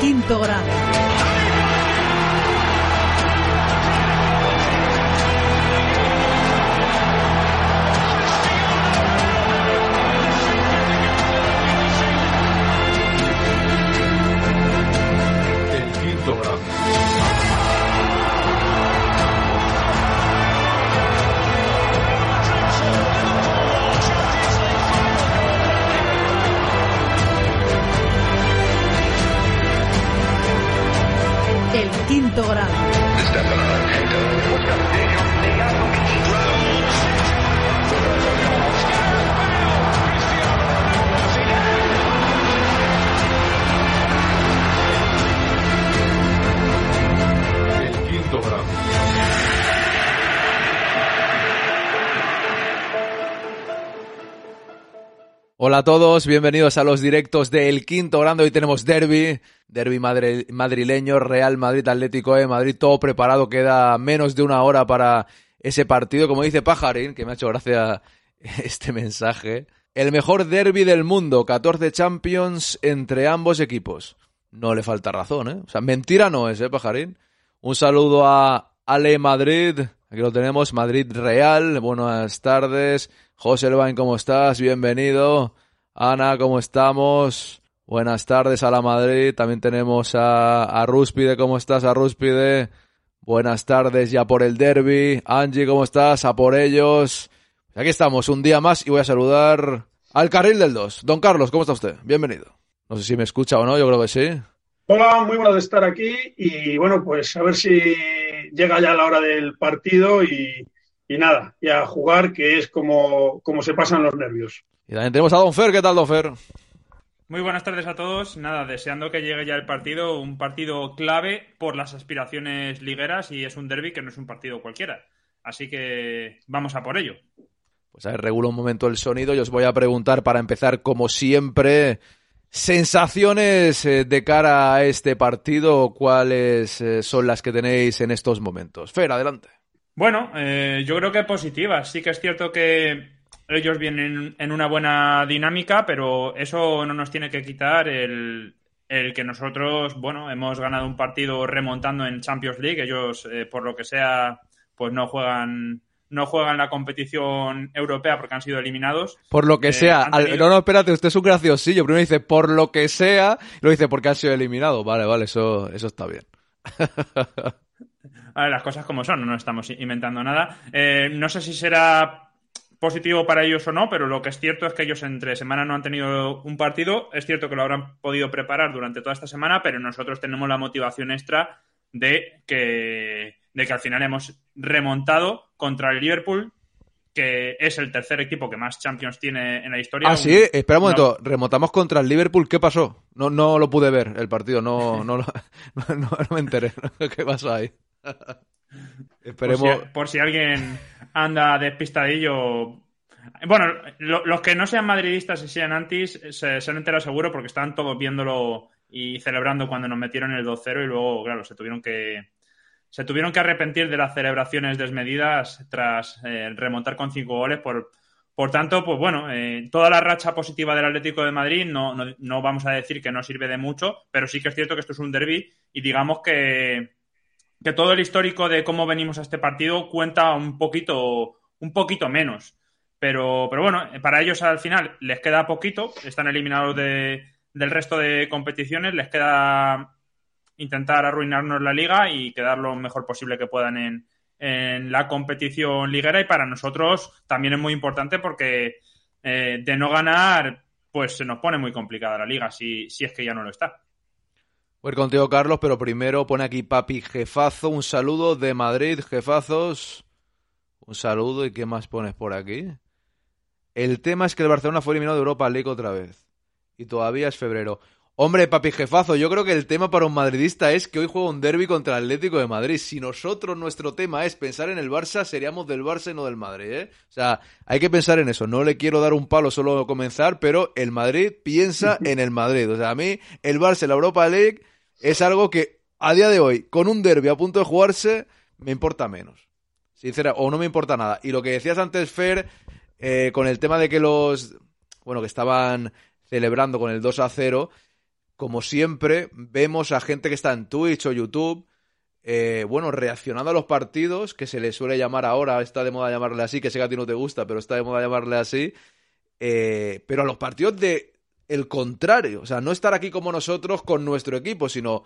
Quinto grado. El quinto grado. Hola a todos, bienvenidos a los directos del quinto grande. Hoy tenemos derby, derby madrileño, Real Madrid Atlético de Madrid, todo preparado. Queda menos de una hora para ese partido. Como dice Pajarín, que me ha hecho gracia este mensaje. El mejor derby del mundo, 14 Champions entre ambos equipos. No le falta razón, ¿eh? O sea, mentira no es, ¿eh, Pajarín? Un saludo a Ale Madrid. Aquí lo tenemos, Madrid Real. Buenas tardes. José Elbain, ¿cómo estás? Bienvenido. Ana, ¿cómo estamos? Buenas tardes a la Madrid. También tenemos a, Rúspide. ¿Cómo estás, a Rúspide? Buenas tardes ya por el derby. Angie, ¿cómo estás? A por ellos. Aquí estamos, un día más y voy a saludar al carril del 2. Don Carlos, ¿cómo está usted? Bienvenido. No sé si me escucha o no, yo creo que sí. Hola, muy bueno de estar aquí y bueno, pues a ver si llega ya la hora del partido y, y nada, y a jugar, que es como, como se pasan los nervios. Y también tenemos a Don Fer. ¿Qué tal, Don Fer? Muy buenas tardes a todos. Nada, deseando que llegue ya el partido, un partido clave por las aspiraciones ligueras y es un derby que no es un partido cualquiera. Así que vamos a por ello. Pues a ver, regulo un momento el sonido y os voy a preguntar para empezar, como siempre, sensaciones eh, de cara a este partido, cuáles eh, son las que tenéis en estos momentos. Fer, adelante. Bueno, eh, yo creo que positivas. Sí que es cierto que ellos vienen en una buena dinámica, pero eso no nos tiene que quitar el, el que nosotros, bueno, hemos ganado un partido remontando en Champions League. Ellos, eh, por lo que sea, pues no juegan no juegan la competición europea porque han sido eliminados. Por lo que Eh, sea. han al- No, no, espérate, usted es un graciosillo. Primero dice por lo que sea, luego dice porque ha sido eliminado. Vale, vale, eso, eso está bien. A ver, las cosas como son, no estamos inventando nada. Eh, no sé si será positivo para ellos o no, pero lo que es cierto es que ellos entre semana no han tenido un partido. Es cierto que lo habrán podido preparar durante toda esta semana, pero nosotros tenemos la motivación extra de que, de que al final hemos remontado contra el Liverpool, que es el tercer equipo que más Champions tiene en la historia. Ah, Un- sí, espera un momento. Remontamos contra el Liverpool. ¿Qué pasó? No, no lo pude ver el partido. No, no, no- no me enteré. ¿Qué pasó ahí? Por Esperemos. si, por si alguien anda despistadillo. Bueno, lo- los que no sean madridistas y sean antis se, se han enterado seguro porque estaban todos viéndolo y celebrando cuando nos metieron el 2-0 y luego, claro, se tuvieron que se tuvieron que arrepentir de las celebraciones desmedidas tras eh, remontar con cinco goles. Por, por tanto, pues bueno, eh, toda la racha positiva del Atlético de Madrid no, no, no vamos a decir que no sirve de mucho, pero sí que es cierto que esto es un derby y digamos que que todo el histórico de cómo venimos a este partido cuenta un poquito, un poquito menos. Pero, pero bueno, para ellos al final les queda poquito, están eliminados de, del resto de competiciones, les queda intentar arruinarnos la liga y quedar lo mejor posible que puedan en, en la competición liguera. Y para nosotros también es muy importante porque eh, de no ganar pues se nos pone muy complicada la liga si, si es que ya no lo está. Voy contigo, Carlos, pero primero pone aquí Papi Jefazo. Un saludo de Madrid, jefazos. Un saludo. ¿Y qué más pones por aquí? El tema es que el Barcelona fue eliminado de Europa League otra vez. Y todavía es febrero. Hombre, papi jefazo, yo creo que el tema para un madridista es que hoy juega un derby contra el Atlético de Madrid. Si nosotros, nuestro tema es pensar en el Barça, seríamos del Barça y no del Madrid, ¿eh? O sea, hay que pensar en eso. No le quiero dar un palo solo a comenzar, pero el Madrid piensa en el Madrid. O sea, a mí, el Barça la Europa League es algo que a día de hoy, con un derby a punto de jugarse, me importa menos. Sincera, o no me importa nada. Y lo que decías antes, Fer, eh, con el tema de que los, bueno, que estaban celebrando con el 2 a 0 como siempre, vemos a gente que está en Twitch o YouTube, eh, bueno, reaccionando a los partidos, que se le suele llamar ahora, está de moda llamarle así, que sé que a ti no te gusta, pero está de moda llamarle así, eh, pero a los partidos de el contrario, o sea, no estar aquí como nosotros con nuestro equipo, sino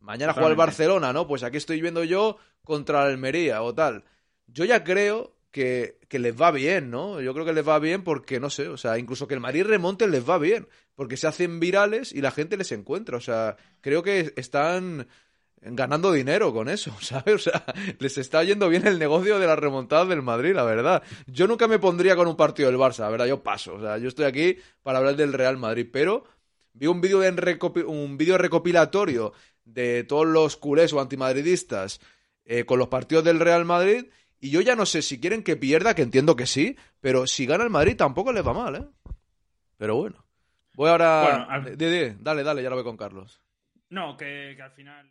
mañana juega el Barcelona, ¿no? Pues aquí estoy viendo yo contra la Almería o tal. Yo ya creo que, que, les va bien, ¿no? Yo creo que les va bien porque, no sé, o sea, incluso que el Madrid remonte les va bien, porque se hacen virales y la gente les encuentra, o sea, creo que están ganando dinero con eso, ¿sabes? O sea, les está yendo bien el negocio de la remontada del Madrid, la verdad. Yo nunca me pondría con un partido del Barça, la verdad, yo paso, o sea, yo estoy aquí para hablar del Real Madrid, pero vi un vídeo un vídeo recopilatorio de todos los culés o antimadridistas eh, con los partidos del Real Madrid y yo ya no sé si quieren que pierda, que entiendo que sí, pero si gana el Madrid tampoco les va mal, ¿eh? Pero bueno. Voy ahora... Bueno, dale, dale, ya lo voy con Carlos. No, que, al final...